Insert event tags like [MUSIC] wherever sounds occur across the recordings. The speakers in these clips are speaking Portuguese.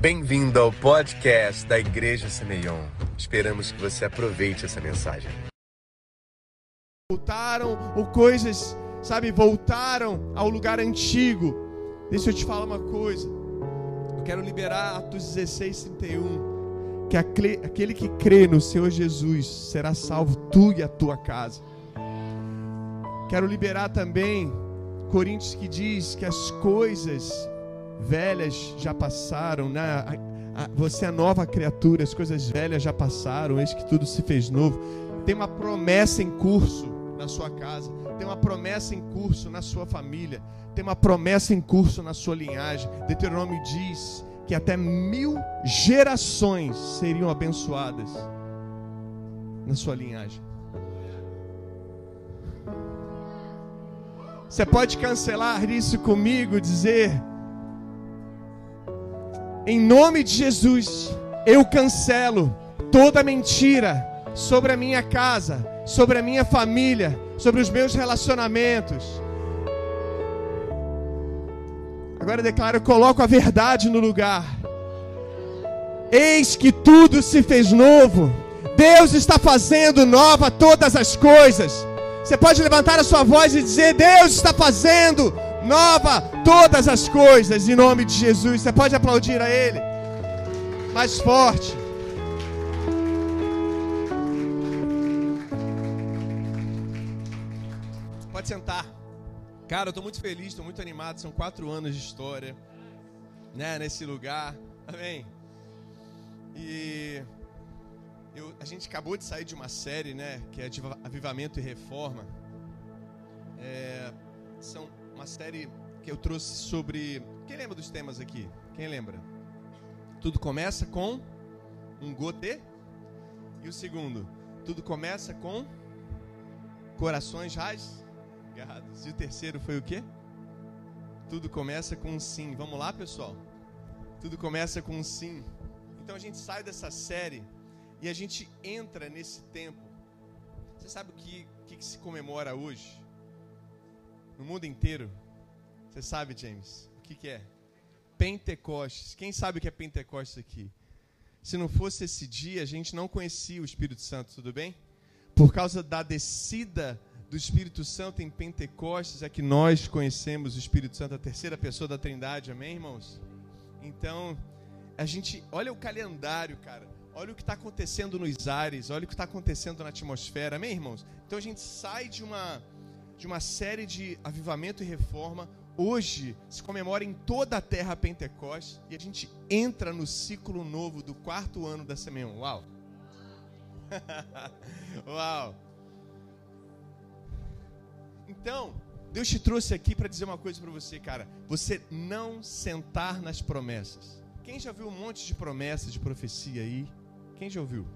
Bem-vindo ao podcast da Igreja Semeion. Esperamos que você aproveite essa mensagem. Voltaram ou coisas, sabe, voltaram ao lugar antigo. Deixa eu te falar uma coisa. Eu quero liberar Atos 16, 31. Que aquele que crê no Senhor Jesus será salvo, tu e a tua casa. Quero liberar também Coríntios que diz que as coisas velhas já passaram, né? você é nova criatura, as coisas velhas já passaram, eis que tudo se fez novo. Tem uma promessa em curso na sua casa, tem uma promessa em curso na sua família, tem uma promessa em curso na sua linhagem. Deuteronômio diz que até mil gerações seriam abençoadas na sua linhagem. Você pode cancelar isso comigo, dizer: em nome de Jesus, eu cancelo toda mentira sobre a minha casa, sobre a minha família, sobre os meus relacionamentos. Agora eu declaro, eu coloco a verdade no lugar. Eis que tudo se fez novo. Deus está fazendo nova todas as coisas. Você pode levantar a sua voz e dizer: Deus está fazendo nova todas as coisas em nome de Jesus. Você pode aplaudir a Ele mais forte. Pode sentar. Cara, eu estou muito feliz, estou muito animado. São quatro anos de história, né, nesse lugar. Amém. E eu, a gente acabou de sair de uma série, né, que é de avivamento e reforma. É, são uma série que eu trouxe sobre. Quem lembra dos temas aqui? Quem lembra? Tudo começa com um gotê. E o segundo, tudo começa com corações rasgados. E o terceiro foi o quê? Tudo começa com um sim. Vamos lá, pessoal? Tudo começa com um sim. Então a gente sai dessa série e a gente entra nesse tempo. Você sabe o que, que, que se comemora hoje? No mundo inteiro. Você sabe, James, o que, que é? Pentecostes. Quem sabe o que é Pentecostes aqui? Se não fosse esse dia, a gente não conhecia o Espírito Santo, tudo bem? Por causa da descida do Espírito Santo em Pentecostes, é que nós conhecemos o Espírito Santo, a terceira pessoa da Trindade, amém, irmãos? Então, a gente, olha o calendário, cara. Olha o que está acontecendo nos ares, olha o que está acontecendo na atmosfera, amém, irmãos? Então a gente sai de uma de uma série de avivamento e reforma. Hoje se comemora em toda a terra Pentecostes e a gente entra no ciclo novo do quarto ano da Semeion. Uau! [LAUGHS] Uau! Então, Deus te trouxe aqui para dizer uma coisa para você, cara. Você não sentar nas promessas. Quem já viu um monte de promessas de profecia aí? Quem já ouviu?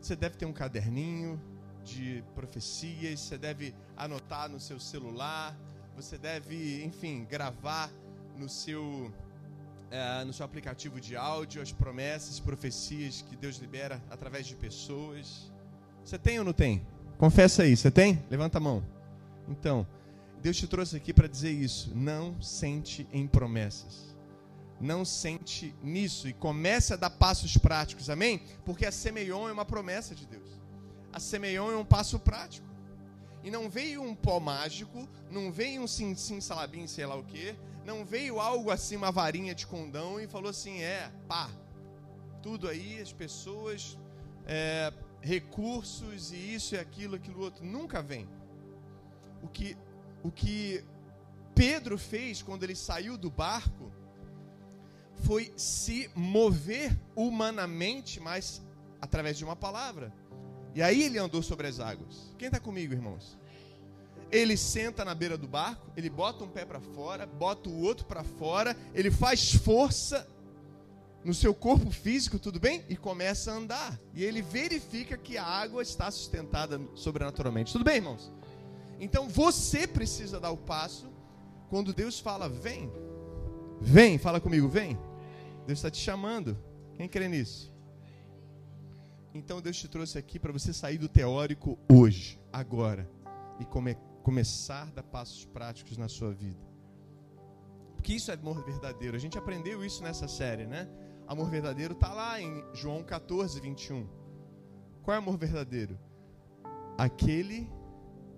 Você deve ter um caderninho, de profecias, você deve anotar no seu celular, você deve, enfim, gravar no seu é, no seu aplicativo de áudio as promessas, profecias que Deus libera através de pessoas. Você tem ou não tem? Confessa aí, você tem? Levanta a mão. Então, Deus te trouxe aqui para dizer isso. Não sente em promessas. Não sente nisso e comece a dar passos práticos, amém? Porque a Semeion é uma promessa de Deus a Semeion é um passo prático. E não veio um pó mágico, não veio um sim, sim salabim, sei lá o quê, não veio algo assim, uma varinha de condão e falou assim: é, pá, tudo aí, as pessoas, é, recursos e isso e aquilo, aquilo outro. Nunca vem. O que, o que Pedro fez quando ele saiu do barco foi se mover humanamente, mas através de uma palavra. E aí ele andou sobre as águas. Quem está comigo, irmãos? Ele senta na beira do barco, ele bota um pé para fora, bota o outro para fora, ele faz força no seu corpo físico, tudo bem? E começa a andar. E ele verifica que a água está sustentada sobrenaturalmente. Tudo bem, irmãos? Então você precisa dar o passo quando Deus fala: vem, vem, fala comigo, vem. Deus está te chamando. Quem crê nisso? Então Deus te trouxe aqui para você sair do teórico hoje, agora, e come, começar a dar passos práticos na sua vida. Porque isso é amor verdadeiro. A gente aprendeu isso nessa série, né? Amor verdadeiro está lá em João 14, 21. Qual é amor verdadeiro? Aquele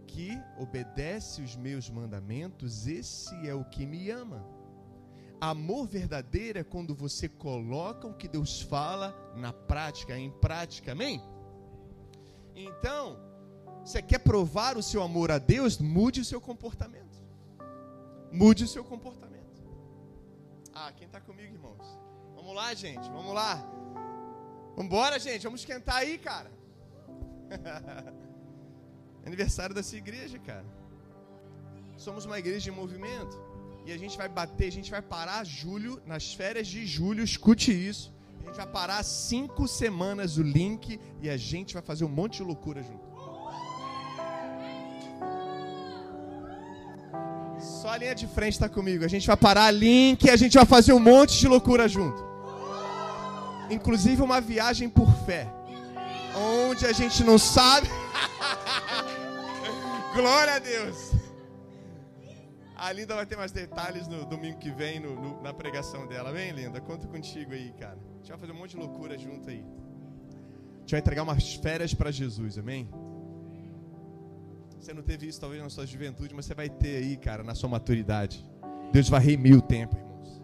que obedece os meus mandamentos, esse é o que me ama. Amor verdadeiro é quando você coloca o que Deus fala na prática, em prática, amém? Então, você quer provar o seu amor a Deus? Mude o seu comportamento. Mude o seu comportamento. Ah, quem está comigo, irmãos? Vamos lá, gente, vamos lá. Vamos embora, gente, vamos esquentar aí, cara. [LAUGHS] Aniversário dessa igreja, cara. Somos uma igreja de movimento. E a gente vai bater, a gente vai parar julho, nas férias de julho, escute isso. A gente vai parar cinco semanas o link e a gente vai fazer um monte de loucura junto. Só a linha de frente está comigo. A gente vai parar link e a gente vai fazer um monte de loucura junto. Inclusive uma viagem por fé. Onde a gente não sabe. [LAUGHS] Glória a Deus. A Linda vai ter mais detalhes no domingo que vem no, no, na pregação dela. Vem, Linda, conto contigo aí, cara. A gente vai fazer um monte de loucura junto aí. A gente vai entregar umas férias para Jesus, amém? Você não teve isso talvez na sua juventude, mas você vai ter aí, cara, na sua maturidade. Deus vai remir o tempo, irmãos.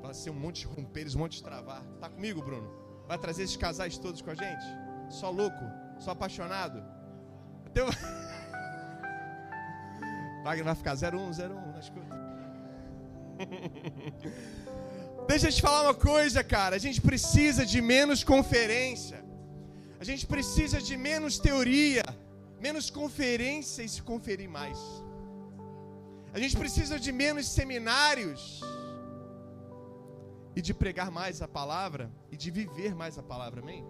Vai ser um monte de romperes, um monte de travar. Tá comigo, Bruno? Vai trazer esses casais todos com a gente? Só louco? Só apaixonado? Até [LAUGHS] o... Wagner vai ficar 01, 01 na escuta. Deixa eu te falar uma coisa, cara. A gente precisa de menos conferência. A gente precisa de menos teoria, menos conferência e se conferir mais. A gente precisa de menos seminários e de pregar mais a palavra e de viver mais a palavra. Amém?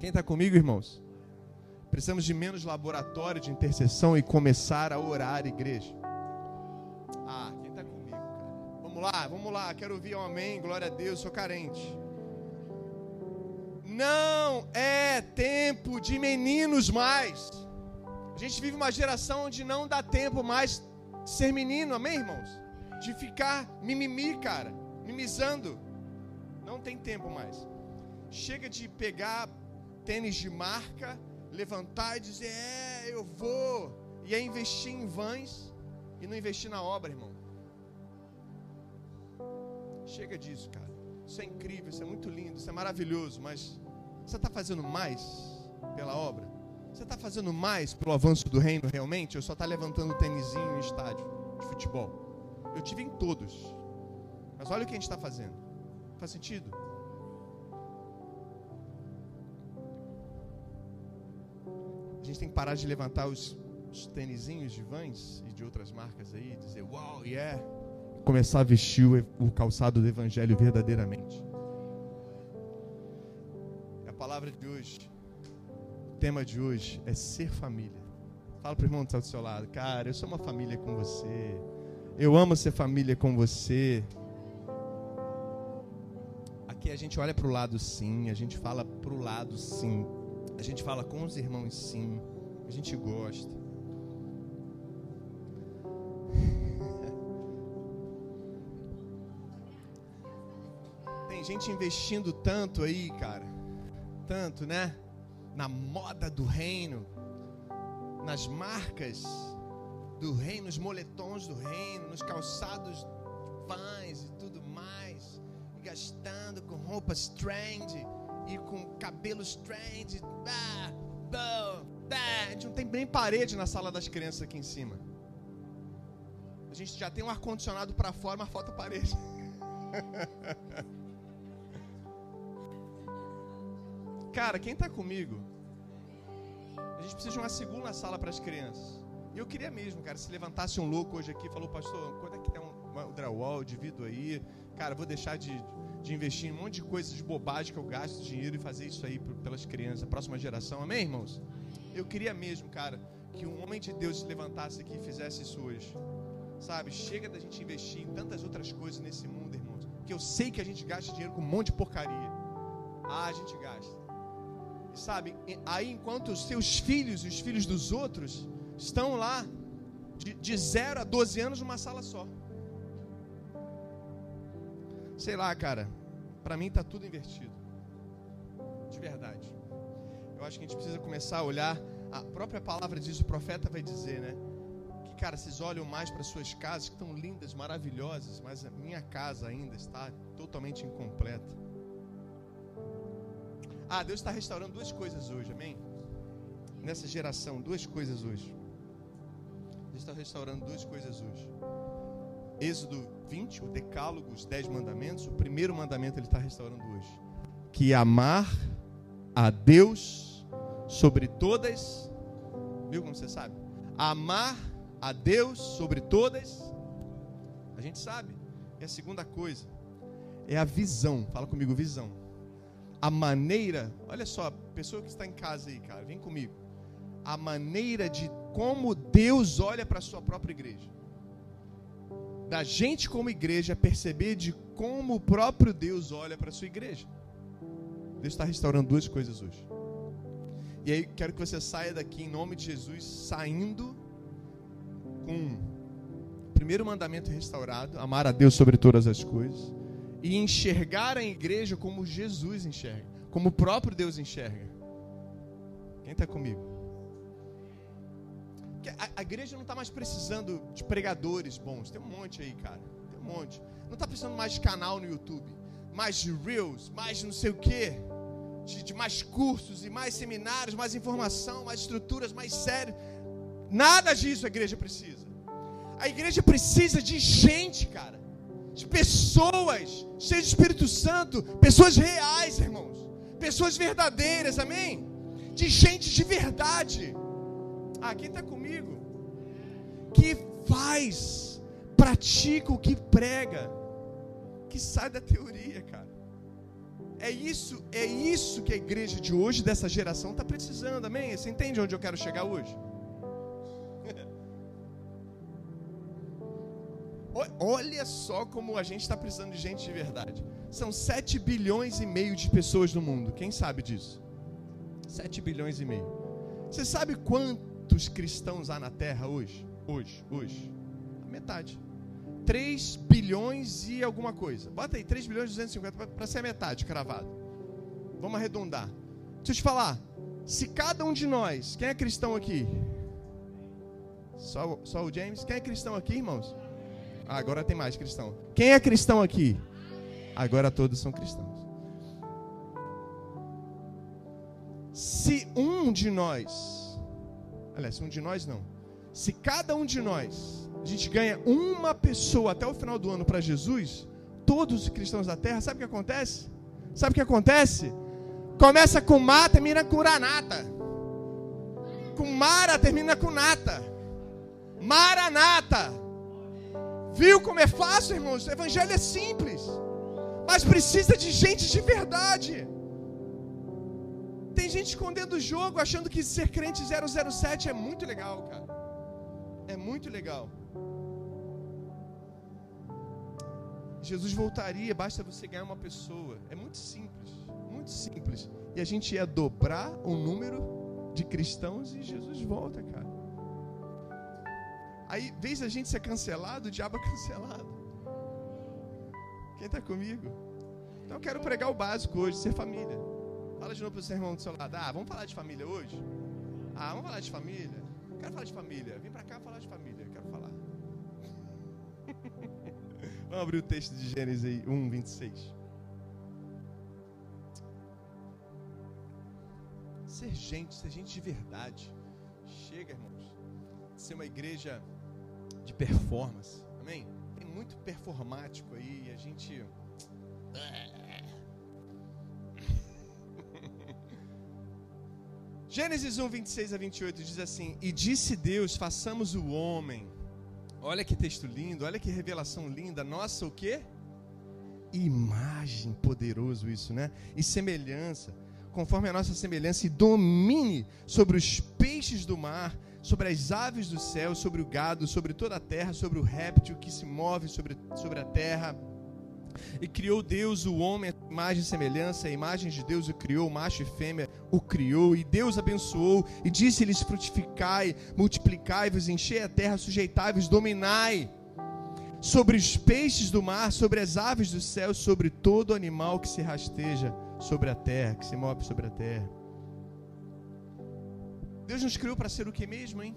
Quem está comigo, irmãos? Precisamos de menos laboratório de intercessão e começar a orar, igreja. Ah, quem está comigo, cara? Vamos lá, vamos lá. Quero ouvir um amém. Glória a Deus, sou carente. Não é tempo de meninos mais. A gente vive uma geração onde não dá tempo mais ser menino, amém, irmãos? De ficar mimimi, cara, mimizando. Não tem tempo mais. Chega de pegar tênis de marca levantar e dizer: É, eu vou. E é investir em vãs e não investir na obra, irmão. Chega disso, cara. Isso é incrível, isso é muito lindo, isso é maravilhoso, mas você está fazendo mais pela obra? Você está fazendo mais pelo avanço do reino realmente? Ou só está levantando tênisinho em estádio de futebol? Eu tive em todos. Mas olha o que a gente está fazendo. Faz sentido? Gente tem que parar de levantar os, os tênisinhos de Vans e de outras marcas aí, dizer uau, yeah, e começar a vestir o, o calçado do Evangelho verdadeiramente. A palavra de hoje, o tema de hoje é ser família. Fala para o irmão que está do seu lado, cara, eu sou uma família com você. Eu amo ser família com você. Aqui a gente olha para o lado sim, a gente fala para o lado sim. A gente fala com os irmãos sim. A gente gosta. [LAUGHS] Tem gente investindo tanto aí, cara. Tanto, né? Na moda do reino. Nas marcas do reino, nos moletons do reino, nos calçados vans e tudo mais. Gastando com roupas trendy e com cabelo strange. Ah, ah. A gente não tem nem parede na sala das crianças aqui em cima. A gente já tem um ar-condicionado para fora, mas falta parede. [LAUGHS] Cara, quem está comigo? A gente precisa de uma segunda sala para as crianças. E eu queria mesmo, cara, se levantasse um louco hoje aqui falou, pastor, quanto é que tem um, um drywall, divido aí. Cara, vou deixar de, de investir em um monte de coisas de bobagem que eu gasto dinheiro e fazer isso aí pelas crianças, a próxima geração. Amém, irmãos? Eu queria mesmo, cara, que um homem de Deus se levantasse aqui e fizesse isso hoje. Sabe? Chega da gente investir em tantas outras coisas nesse mundo, irmãos. Que eu sei que a gente gasta dinheiro com um monte de porcaria. Ah, a gente gasta. E sabe? Aí enquanto os seus filhos e os filhos dos outros estão lá de, de 0 a 12 anos numa sala só. Sei lá, cara. Para mim tá tudo invertido. De verdade. Eu acho que a gente precisa começar a olhar. A própria palavra diz, o profeta vai dizer, né? Que, cara, vocês olham mais para suas casas, que estão lindas, maravilhosas, mas a minha casa ainda está totalmente incompleta. Ah, Deus está restaurando duas coisas hoje, amém? Nessa geração, duas coisas hoje. Deus está restaurando duas coisas hoje. Êxodo 20, o Decálogo, os Dez Mandamentos, o primeiro mandamento ele está restaurando hoje. Que amar a Deus sobre todas. Viu como você sabe? Amar a Deus sobre todas. A gente sabe. E a segunda coisa é a visão. Fala comigo, visão. A maneira, olha só, pessoa que está em casa aí, cara, vem comigo. A maneira de como Deus olha para a sua própria igreja da gente como igreja perceber de como o próprio Deus olha para a sua igreja. Deus está restaurando duas coisas hoje. E aí quero que você saia daqui em nome de Jesus, saindo com o primeiro mandamento restaurado, amar a Deus sobre todas as coisas, e enxergar a igreja como Jesus enxerga, como o próprio Deus enxerga. Quem está comigo? A, igreja não está mais precisando de pregadores bons. Tem um monte aí, cara. Tem um monte. Não está precisando mais de canal no YouTube, mais de Reels, mais não sei o quê. De, de, mais cursos e mais seminários, mais informação, mais estruturas, mais sério. Nada disso a igreja precisa. A igreja precisa de gente, cara. De pessoas cheias de Espírito Santo. Pessoas reais, irmãos. Pessoas verdadeiras, amém? De gente de verdade. Ah, quem está comigo? Que faz, pratica o que prega, que sai da teoria, cara. É isso, é isso que a igreja de hoje, dessa geração, está precisando, amém? Você entende onde eu quero chegar hoje? [LAUGHS] Olha só como a gente está precisando de gente de verdade. São 7 bilhões e meio de pessoas no mundo. Quem sabe disso? 7 bilhões e meio. Você sabe quanto quantos cristãos há na terra hoje? Hoje, hoje. A metade. 3 bilhões e alguma coisa. Bota aí, 3 bilhões e 250 para ser a metade cravado. Vamos arredondar. Deixa eu te falar. Se cada um de nós, quem é cristão aqui? Só, só o James? Quem é cristão aqui, irmãos? Ah, agora tem mais cristão. Quem é cristão aqui? Agora todos são cristãos. Se um de nós Aliás, um de nós não. Se cada um de nós, a gente ganha uma pessoa até o final do ano para Jesus, todos os cristãos da terra, sabe o que acontece? Sabe o que acontece? Começa com Má, termina com Uranata. Com Mara, termina com Nata. Maranata. Viu como é fácil, irmãos? O evangelho é simples. Mas precisa de gente de verdade. Tem gente escondendo o jogo, achando que ser crente 007 é muito legal, cara. É muito legal. Jesus voltaria, basta você ganhar uma pessoa. É muito simples, muito simples. E a gente ia dobrar o número de cristãos e Jesus volta, cara. Aí, vez a gente ser cancelado, o diabo é cancelado. Quem está comigo? Então eu quero pregar o básico hoje, ser família. Fala de novo para o seu irmão do seu lado. Ah, vamos falar de família hoje? Ah, vamos falar de família? Quero falar de família. Vem para cá falar de família. Quero falar. [LAUGHS] vamos abrir o texto de Gênesis 1, 26. Ser gente, ser gente de verdade. Chega, irmãos. Ser uma igreja de performance. Amém? Tem muito performático aí. A gente. Gênesis 1, 26 a 28 diz assim: E disse Deus: façamos o homem. Olha que texto lindo, olha que revelação linda. Nossa, o que? Imagem, poderoso isso, né? E semelhança, conforme a nossa semelhança, e domine sobre os peixes do mar, sobre as aves do céu, sobre o gado, sobre toda a terra, sobre o réptil que se move sobre, sobre a terra e criou Deus o homem, imagem e semelhança, a imagem de Deus o criou, macho e fêmea o criou. E Deus abençoou e disse-lhes: frutificai, multiplicai-vos, enchei a terra, sujeitai-vos, dominai. sobre os peixes do mar, sobre as aves do céu, sobre todo animal que se rasteja sobre a terra, que se move sobre a terra. Deus nos criou para ser o que mesmo, hein?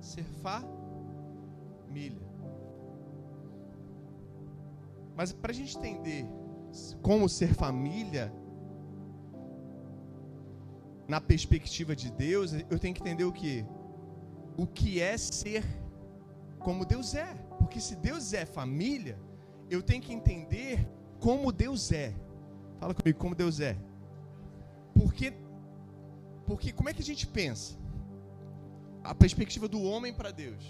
Ser família. Mas para a gente entender como ser família, na perspectiva de Deus, eu tenho que entender o que? O que é ser como Deus é. Porque se Deus é família, eu tenho que entender como Deus é. Fala comigo, como Deus é. Porque, porque como é que a gente pensa? A perspectiva do homem para Deus.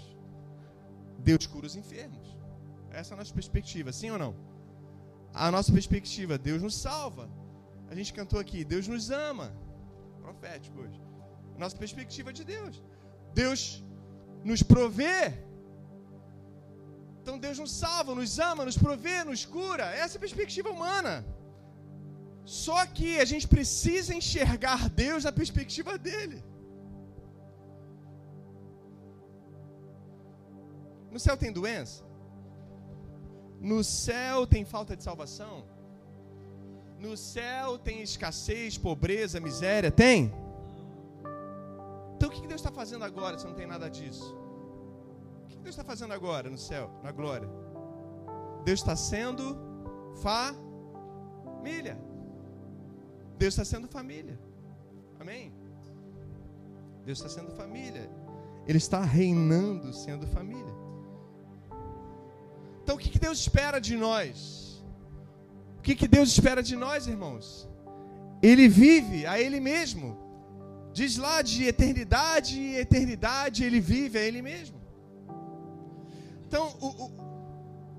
Deus cura os enfermos. Essa é a nossa perspectiva, sim ou não? A nossa perspectiva, Deus nos salva. A gente cantou aqui, Deus nos ama profético hoje. Nossa perspectiva de Deus. Deus nos provê. Então Deus nos salva, nos ama, nos provê, nos cura. Essa é a perspectiva humana. Só que a gente precisa enxergar Deus na perspectiva dele. No céu tem doença? No céu tem falta de salvação? No céu tem escassez, pobreza, miséria? Tem? Então o que Deus está fazendo agora se não tem nada disso? O que Deus está fazendo agora no céu, na glória? Deus está sendo família. Deus está sendo família. Amém? Deus está sendo família. Ele está reinando sendo família. Então o que Deus espera de nós? O que, que Deus espera de nós, irmãos? Ele vive a Ele mesmo. Diz lá de eternidade e eternidade, Ele vive a Ele mesmo. Então, o, o,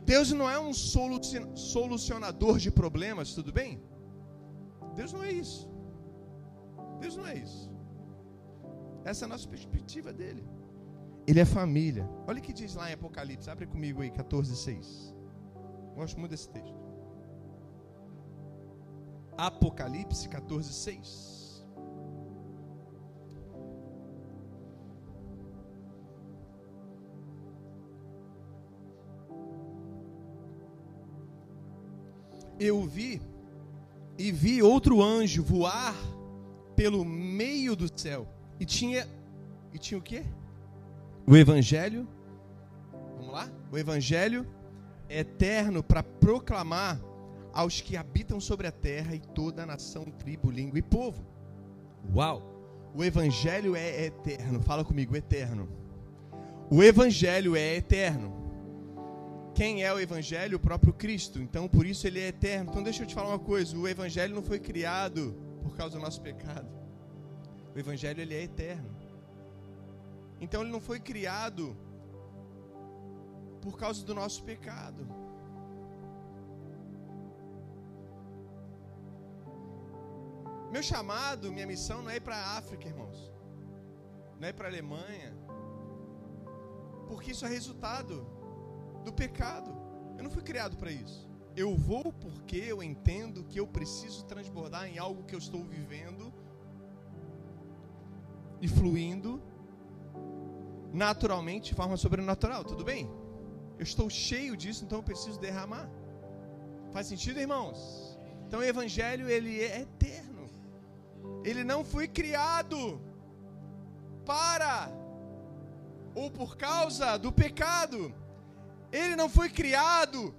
Deus não é um solucionador de problemas, tudo bem? Deus não é isso. Deus não é isso. Essa é a nossa perspectiva dele. Ele é família. Olha o que diz lá em Apocalipse. Abre comigo aí, 14, 6. Gosto muito desse texto. Apocalipse 14, 6. Eu vi e vi outro anjo voar pelo meio do céu e tinha e tinha o quê? O evangelho. Vamos lá? O evangelho eterno para proclamar aos que habitam sobre a terra e toda a nação, tribo, língua e povo. Uau! O evangelho é eterno. Fala comigo, eterno. O evangelho é eterno. Quem é o evangelho? O próprio Cristo. Então, por isso ele é eterno. Então, deixa eu te falar uma coisa, o evangelho não foi criado por causa do nosso pecado. O evangelho ele é eterno. Então, ele não foi criado por causa do nosso pecado. Meu chamado, minha missão não é ir para a África, irmãos. Não é ir para a Alemanha. Porque isso é resultado do pecado. Eu não fui criado para isso. Eu vou porque eu entendo que eu preciso transbordar em algo que eu estou vivendo e fluindo naturalmente, de forma sobrenatural. Tudo bem? Eu estou cheio disso, então eu preciso derramar. Faz sentido, irmãos? Então o evangelho ele é eterno. Ele não foi criado para ou por causa do pecado. Ele não foi criado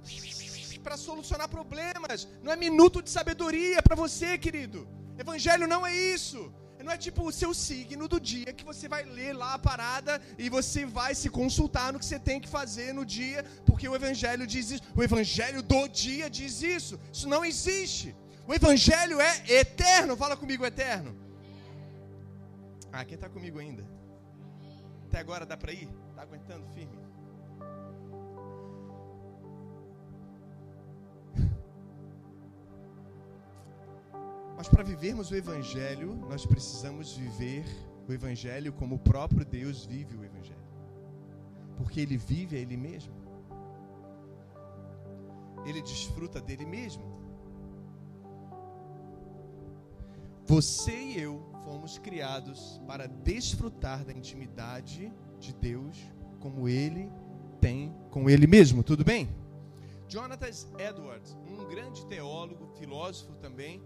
para solucionar problemas. Não é minuto de sabedoria para você, querido. Evangelho não é isso. Não é tipo o seu signo do dia que você vai ler lá a parada e você vai se consultar no que você tem que fazer no dia, porque o Evangelho diz isso. O Evangelho do dia diz isso. Isso não existe. O Evangelho é eterno. Fala comigo, eterno. Ah, quem está comigo ainda? Até agora dá para ir? Está aguentando firme? [LAUGHS] Mas para vivermos o Evangelho, nós precisamos viver o Evangelho como o próprio Deus vive o Evangelho. Porque Ele vive a Ele mesmo. Ele desfruta dele mesmo. Você e eu fomos criados para desfrutar da intimidade de Deus como Ele tem com ele mesmo, tudo bem? Jonathan Edwards, um grande teólogo, filósofo também,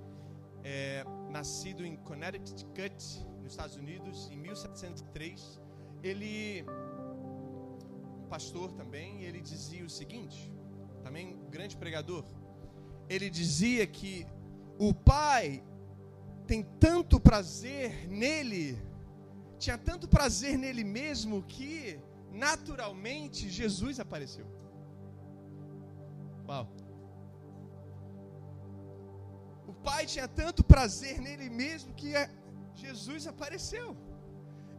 é, nascido em Connecticut, nos Estados Unidos, em 1703, ele, um pastor também, ele dizia o seguinte, também um grande pregador, ele dizia que o pai tem tanto prazer nele, tinha tanto prazer nele mesmo que naturalmente Jesus apareceu. Uau. O pai tinha tanto prazer nele mesmo que Jesus apareceu.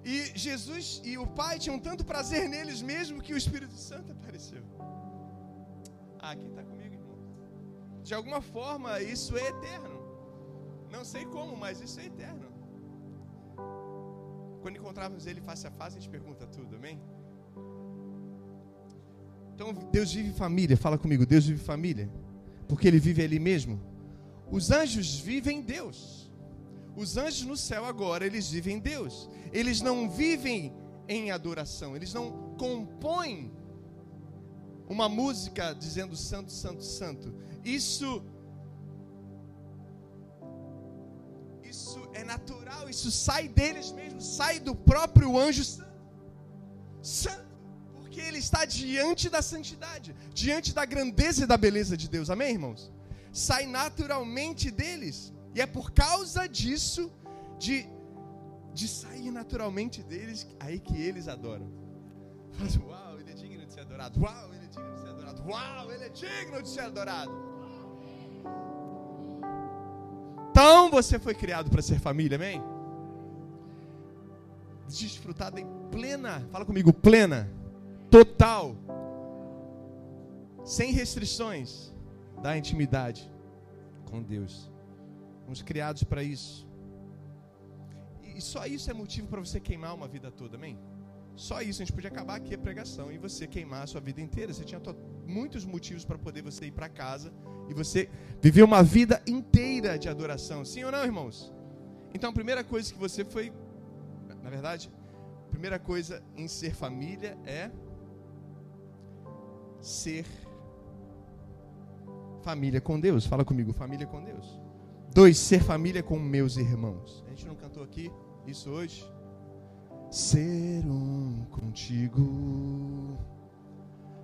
E Jesus e o pai tinham tanto prazer neles mesmo que o Espírito Santo apareceu. Ah, quem está comigo? De alguma forma, isso é eterno. Não sei como, mas isso é eterno. Quando encontrarmos ele face a face, a gente pergunta tudo, amém? Então, Deus vive família, fala comigo, Deus vive família, porque Ele vive ali mesmo. Os anjos vivem Deus. Os anjos no céu agora, eles vivem Deus. Eles não vivem em adoração, eles não compõem uma música dizendo santo, santo, santo. Isso Isso é natural, isso sai deles mesmos, sai do próprio anjo santo. Santo porque ele está diante da santidade, diante da grandeza e da beleza de Deus. Amém, irmãos? Sai naturalmente deles. E é por causa disso, de, de sair naturalmente deles, aí que eles adoram. Faz, uau, ele é digno de ser adorado. Uau, ele é digno de ser adorado. Uau, ele é digno de ser adorado. Então você foi criado para ser família, amém? Desfrutar em plena, fala comigo, plena total, sem restrições da intimidade com Deus. Fomos criados para isso. E só isso é motivo para você queimar uma vida toda, amém? Só isso, a gente podia acabar aqui a pregação e você queimar a sua vida inteira. Você tinha muitos motivos para poder você ir para casa e você viver uma vida inteira de adoração. Sim ou não, irmãos? Então a primeira coisa que você foi, na verdade, a primeira coisa em ser família é ser família com Deus. Fala comigo, família com Deus. Dois, ser família com meus irmãos. A gente não cantou aqui isso hoje? Ser um contigo,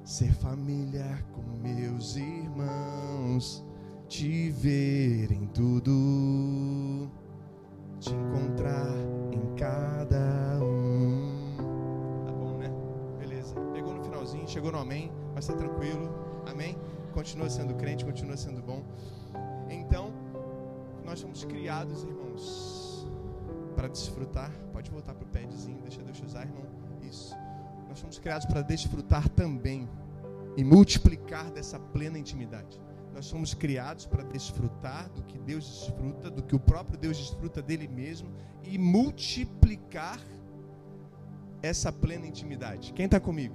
ser família com meus irmãos, te ver em tudo, te encontrar em cada um. Tá bom, né? Beleza. Pegou no finalzinho, chegou no amém. Mas está tranquilo, amém? Continua sendo crente, continua sendo bom. Então, nós fomos criados, irmãos, para desfrutar. Pode voltar para o padzinho, deixa Deus usar, irmão. Isso. Nós fomos criados para desfrutar também e multiplicar dessa plena intimidade. Nós somos criados para desfrutar do que Deus desfruta, do que o próprio Deus desfruta dele mesmo e multiplicar essa plena intimidade. Quem está comigo?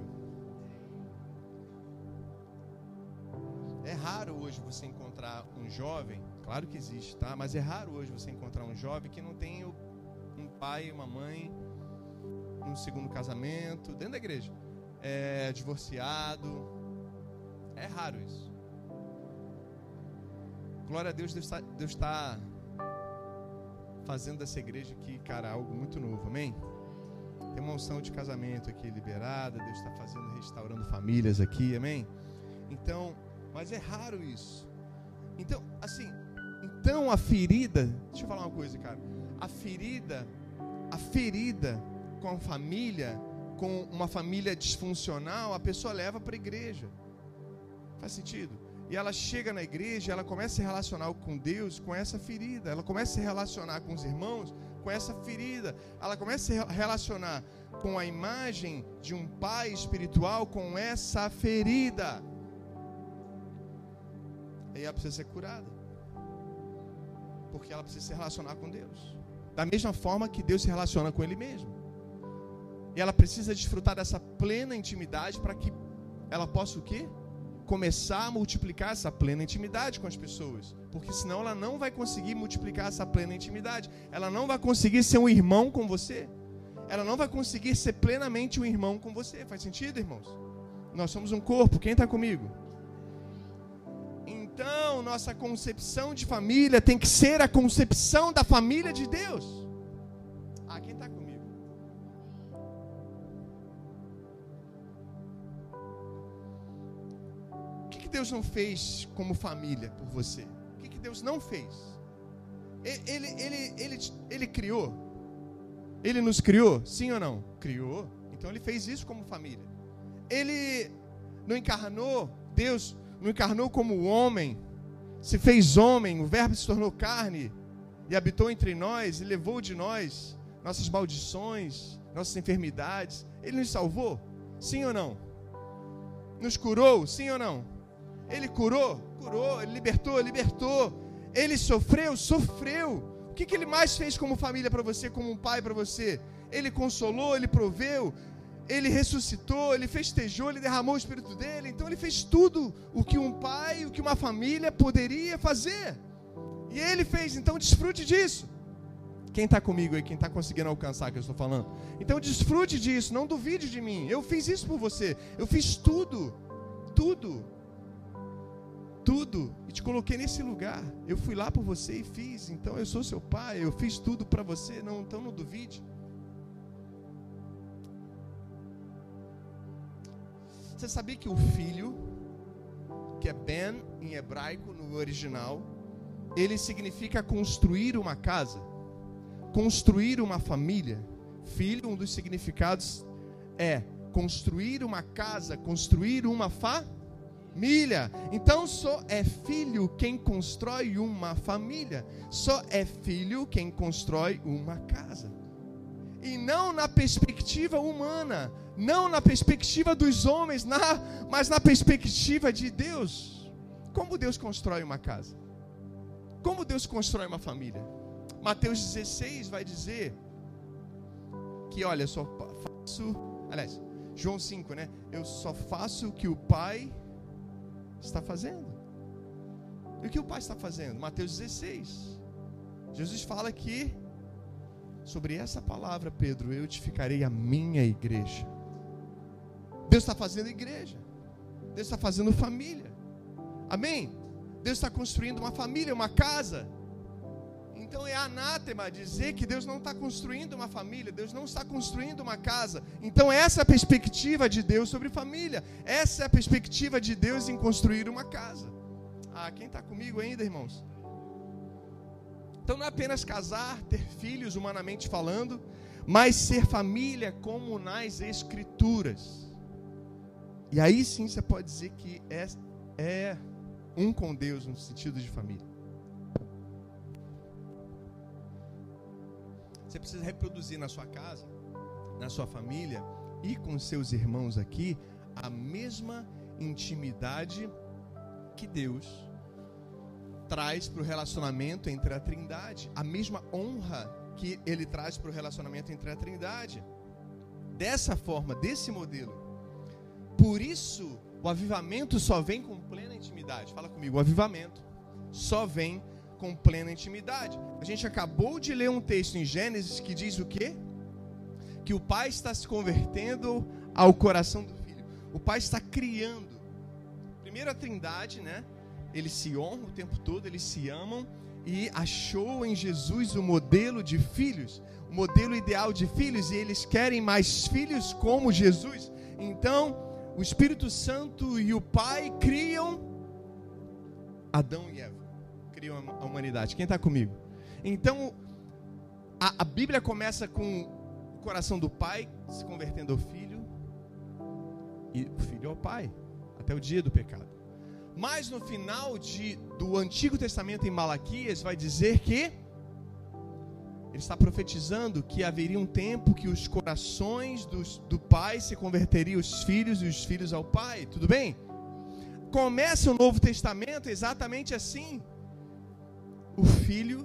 É raro hoje você encontrar um jovem, claro que existe, tá? Mas é raro hoje você encontrar um jovem que não tem um pai uma mãe no segundo casamento, dentro da igreja, é divorciado. É raro isso. Glória a Deus, Deus está, Deus está fazendo dessa igreja aqui, cara, algo muito novo, amém? Tem uma unção de casamento aqui liberada, Deus está fazendo, restaurando famílias aqui, amém? Então, mas é raro isso. Então, assim, então a ferida, deixa eu falar uma coisa, cara. A ferida, a ferida com a família, com uma família disfuncional, a pessoa leva para a igreja. Faz sentido? E ela chega na igreja, ela começa a se relacionar com Deus com essa ferida. Ela começa a se relacionar com os irmãos com essa ferida. Ela começa a se relacionar com a imagem de um pai espiritual com essa ferida. E ela precisa ser curada. Porque ela precisa se relacionar com Deus. Da mesma forma que Deus se relaciona com Ele mesmo. E ela precisa desfrutar dessa plena intimidade para que ela possa o quê? Começar a multiplicar essa plena intimidade com as pessoas. Porque senão ela não vai conseguir multiplicar essa plena intimidade. Ela não vai conseguir ser um irmão com você. Ela não vai conseguir ser plenamente um irmão com você. Faz sentido, irmãos? Nós somos um corpo. Quem está comigo? Então, nossa concepção de família tem que ser a concepção da família de Deus. Deus não fez como família por você? O que, que Deus não fez? Ele, ele, ele, ele, criou? Ele nos criou? Sim ou não? Criou. Então ele fez isso como família. Ele não encarnou, Deus não encarnou como homem, se fez homem, o Verbo se tornou carne e habitou entre nós e levou de nós nossas maldições, nossas enfermidades. Ele nos salvou? Sim ou não? Nos curou? Sim ou não? Ele curou? Curou. Ele libertou? Libertou. Ele sofreu? Sofreu. O que, que ele mais fez como família para você, como um pai para você? Ele consolou, ele proveu, ele ressuscitou, ele festejou, ele derramou o Espírito dele. Então ele fez tudo o que um pai, o que uma família poderia fazer. E ele fez, então desfrute disso. Quem está comigo aí, quem está conseguindo alcançar o que eu estou falando? Então desfrute disso, não duvide de mim. Eu fiz isso por você. Eu fiz tudo. Tudo. Tudo. E te coloquei nesse lugar. Eu fui lá por você e fiz. Então eu sou seu pai. Eu fiz tudo para você. Não, então não duvide. Você sabia que o filho, que é Ben em hebraico no original, ele significa construir uma casa, construir uma família. Filho, um dos significados é construir uma casa, construir uma família. Então só é filho quem constrói uma família, só é filho quem constrói uma casa. E não na perspectiva humana, não na perspectiva dos homens, na, mas na perspectiva de Deus. Como Deus constrói uma casa? Como Deus constrói uma família? Mateus 16 vai dizer que, olha, só faço. Aliás, João 5, né? Eu só faço o que o Pai está fazendo. E o que o Pai está fazendo? Mateus 16. Jesus fala que sobre essa palavra, Pedro, eu edificarei a minha igreja. Deus está fazendo igreja. Deus está fazendo família. Amém? Deus está construindo uma família, uma casa. Então é anátema dizer que Deus não está construindo uma família, Deus não está construindo uma casa. Então essa é a perspectiva de Deus sobre família. Essa é a perspectiva de Deus em construir uma casa. Ah, quem está comigo ainda, irmãos? Então não é apenas casar, ter filhos, humanamente falando, mas ser família como nas Escrituras. E aí sim você pode dizer que é, é um com Deus no sentido de família. Você precisa reproduzir na sua casa, na sua família e com seus irmãos aqui a mesma intimidade que Deus traz para o relacionamento entre a Trindade, a mesma honra que ele traz para o relacionamento entre a Trindade. Dessa forma, desse modelo, por isso, o avivamento só vem com plena intimidade. Fala comigo, o avivamento só vem com plena intimidade. A gente acabou de ler um texto em Gênesis que diz o quê? Que o pai está se convertendo ao coração do filho. O pai está criando. Primeiro a Trindade, né? Eles se honram o tempo todo, eles se amam e achou em Jesus o modelo de filhos, o modelo ideal de filhos e eles querem mais filhos como Jesus. Então, o Espírito Santo e o Pai criam Adão e Eva, criam a humanidade. Quem está comigo? Então, a, a, Bíblia começa com o coração do Pai se convertendo ao Filho, e o Filho ao Pai, até o dia do pecado. Mas no final de, do Antigo Testamento, em Malaquias, vai dizer que ele está profetizando que haveria um tempo que os corações dos, do pai se converteriam os filhos e os filhos ao pai. Tudo bem? Começa o Novo Testamento exatamente assim. O filho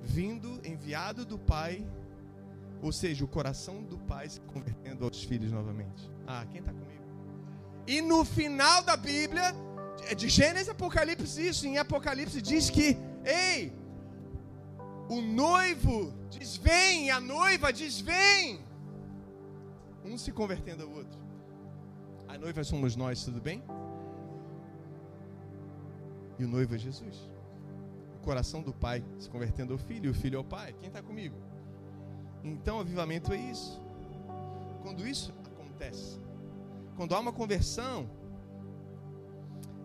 vindo, enviado do pai, ou seja, o coração do pai se convertendo aos filhos novamente. Ah, quem está comigo? E no final da Bíblia, de Gênesis Apocalipse, isso, em Apocalipse diz que, ei, o noivo diz vem, a noiva diz vem. Um se convertendo ao outro. A noiva somos nós, tudo bem? E o noivo é Jesus. Coração do pai se convertendo ao filho, e o filho ao pai. Quem está comigo? Então, avivamento é isso. Quando isso acontece, quando há uma conversão,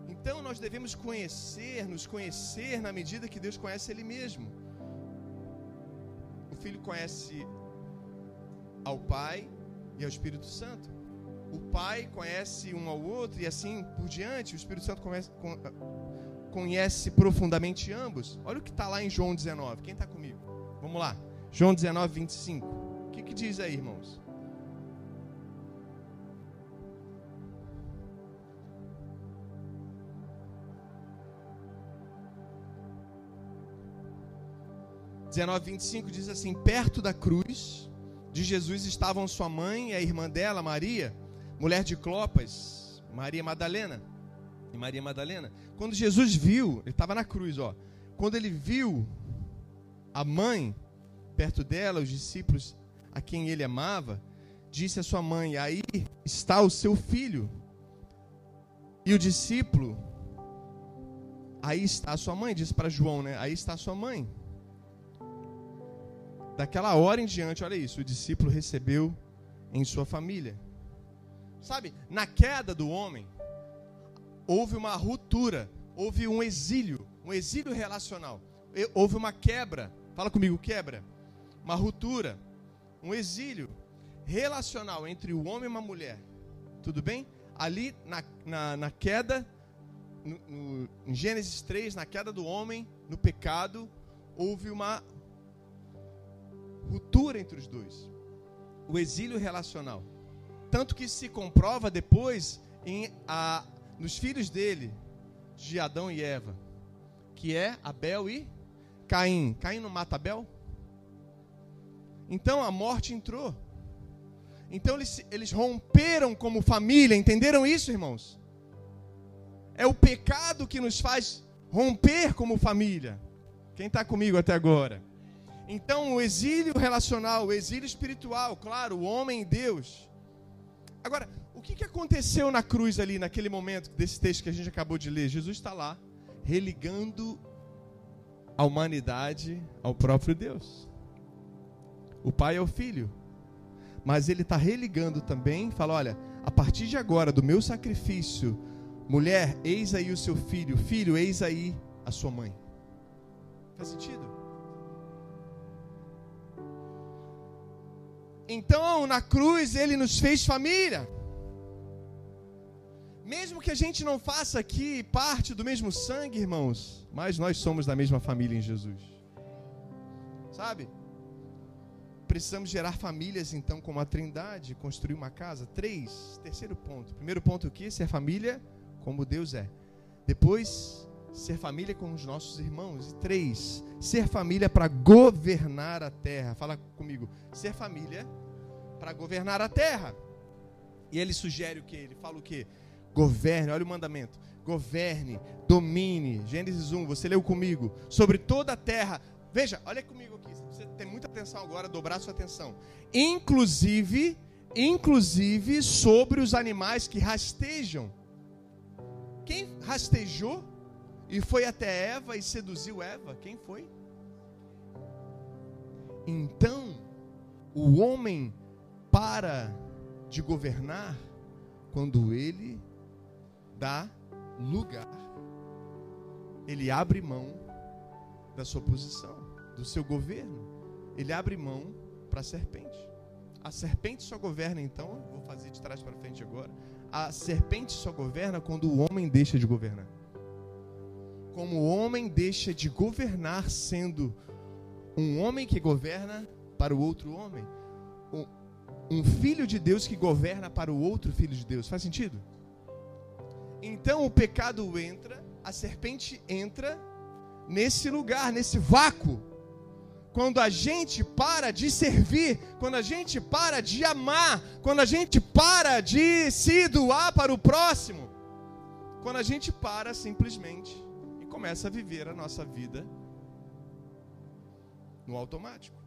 então nós devemos conhecer, nos conhecer na medida que Deus conhece Ele mesmo. O Filho conhece ao Pai e ao Espírito Santo. O Pai conhece um ao outro e assim por diante. O Espírito Santo conhece, conhece profundamente ambos. Olha o que está lá em João 19. Quem está comigo? Vamos lá. João 19, 25. O que, que diz aí, irmãos? 19, 25 diz assim: Perto da cruz de Jesus estavam sua mãe e a irmã dela, Maria, mulher de Clopas, Maria Madalena. E Maria Madalena. Quando Jesus viu, ele estava na cruz, ó. Quando ele viu a mãe perto dela, os discípulos a quem ele amava, disse à sua mãe: Aí está o seu filho. E o discípulo, aí está a sua mãe, disse para João, né? Aí está a sua mãe. Daquela hora em diante, olha isso, o discípulo recebeu em sua família. Sabe, na queda do homem, houve uma ruptura, houve um exílio, um exílio relacional. Houve uma quebra, fala comigo, quebra. Uma ruptura, um exílio relacional entre o homem e uma mulher. Tudo bem? Ali na, na, na queda, no, no, em Gênesis 3, na queda do homem, no pecado, houve uma ruptura entre os dois. O exílio relacional. Tanto que se comprova depois em a, nos filhos dele, de Adão e Eva, que é Abel e Caim. Caim não mata Abel? Então a morte entrou. Então eles, eles romperam como família, entenderam isso, irmãos? É o pecado que nos faz romper como família. Quem está comigo até agora? Então, o exílio relacional, o exílio espiritual, claro, o homem em Deus. Agora, o que, que aconteceu na cruz ali, naquele momento desse texto que a gente acabou de ler? Jesus está lá, religando a humanidade ao próprio Deus. O Pai é o Filho, mas ele está religando também, fala: olha, a partir de agora, do meu sacrifício, mulher, eis aí o seu filho, filho, eis aí a sua mãe. Faz sentido? Então, na cruz, ele nos fez família. Mesmo que a gente não faça aqui parte do mesmo sangue, irmãos, mas nós somos da mesma família em Jesus. Sabe? Precisamos gerar famílias, então, como a Trindade, construir uma casa. Três, terceiro ponto. Primeiro ponto aqui, ser família como Deus é. Depois, ser família com os nossos irmãos. E três, ser família para governar a terra. Fala comigo. Ser família para governar a terra. E ele sugere o que? Ele fala o que? Governe, olha o mandamento. Governe, domine. Gênesis 1, você leu comigo. Sobre toda a terra. Veja, olha comigo aqui. Você tem muita atenção agora, dobrar sua atenção. Inclusive, inclusive sobre os animais que rastejam. Quem rastejou e foi até Eva e seduziu Eva? Quem foi? Então, o homem para de governar quando ele dá lugar, ele abre mão da sua posição, do seu governo, ele abre mão para a serpente. A serpente só governa então, vou fazer de trás para frente agora. A serpente só governa quando o homem deixa de governar. Como o homem deixa de governar sendo um homem que governa para o outro homem um filho de Deus que governa para o outro filho de Deus. Faz sentido? Então o pecado entra, a serpente entra nesse lugar, nesse vácuo. Quando a gente para de servir, quando a gente para de amar, quando a gente para de se doar para o próximo, quando a gente para simplesmente e começa a viver a nossa vida no automático.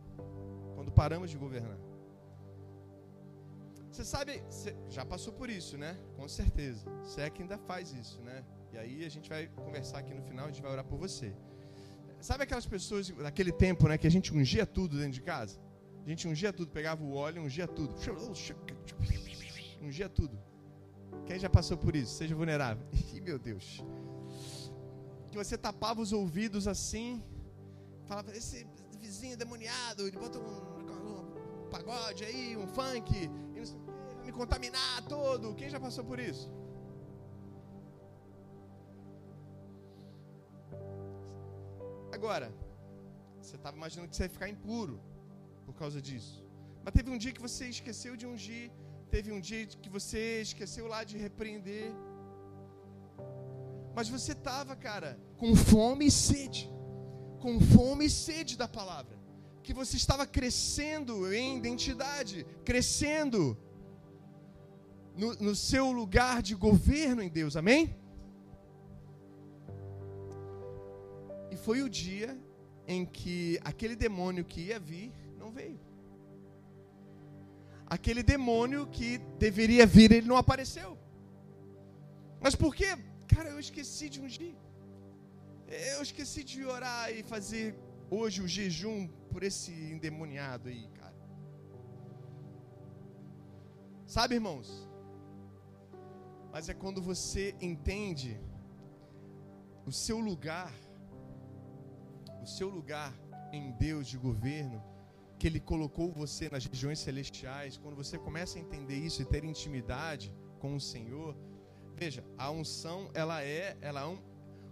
Quando paramos de governar. Você sabe, você já passou por isso, né? Com certeza. Você é que ainda faz isso, né? E aí a gente vai conversar aqui no final, a gente vai orar por você. Sabe aquelas pessoas daquele tempo, né, que a gente ungia tudo dentro de casa? A gente ungia tudo, pegava o óleo, ungia tudo. Ungia tudo. Quem já passou por isso? Seja vulnerável. [LAUGHS] Ih, meu Deus. Que você tapava os ouvidos assim, falava, esse vizinho demoniado, ele bota um, um pagode aí, um funk, contaminar todo. Quem já passou por isso? Agora, você estava imaginando que você ia ficar impuro por causa disso. Mas teve um dia que você esqueceu de ungir, teve um dia que você esqueceu lá de repreender. Mas você estava, cara, com fome e sede. Com fome e sede da palavra. Que você estava crescendo em identidade, crescendo no, no seu lugar de governo em Deus, amém? E foi o dia em que aquele demônio que ia vir não veio. Aquele demônio que deveria vir, ele não apareceu. Mas por quê? Cara, eu esqueci de ungir. Eu esqueci de orar e fazer hoje o jejum por esse endemoniado aí, cara. Sabe, irmãos? Mas é quando você entende o seu lugar o seu lugar em Deus de governo, que Ele colocou você nas regiões celestiais, quando você começa a entender isso e ter intimidade com o Senhor, veja, a unção, ela é, ela é um,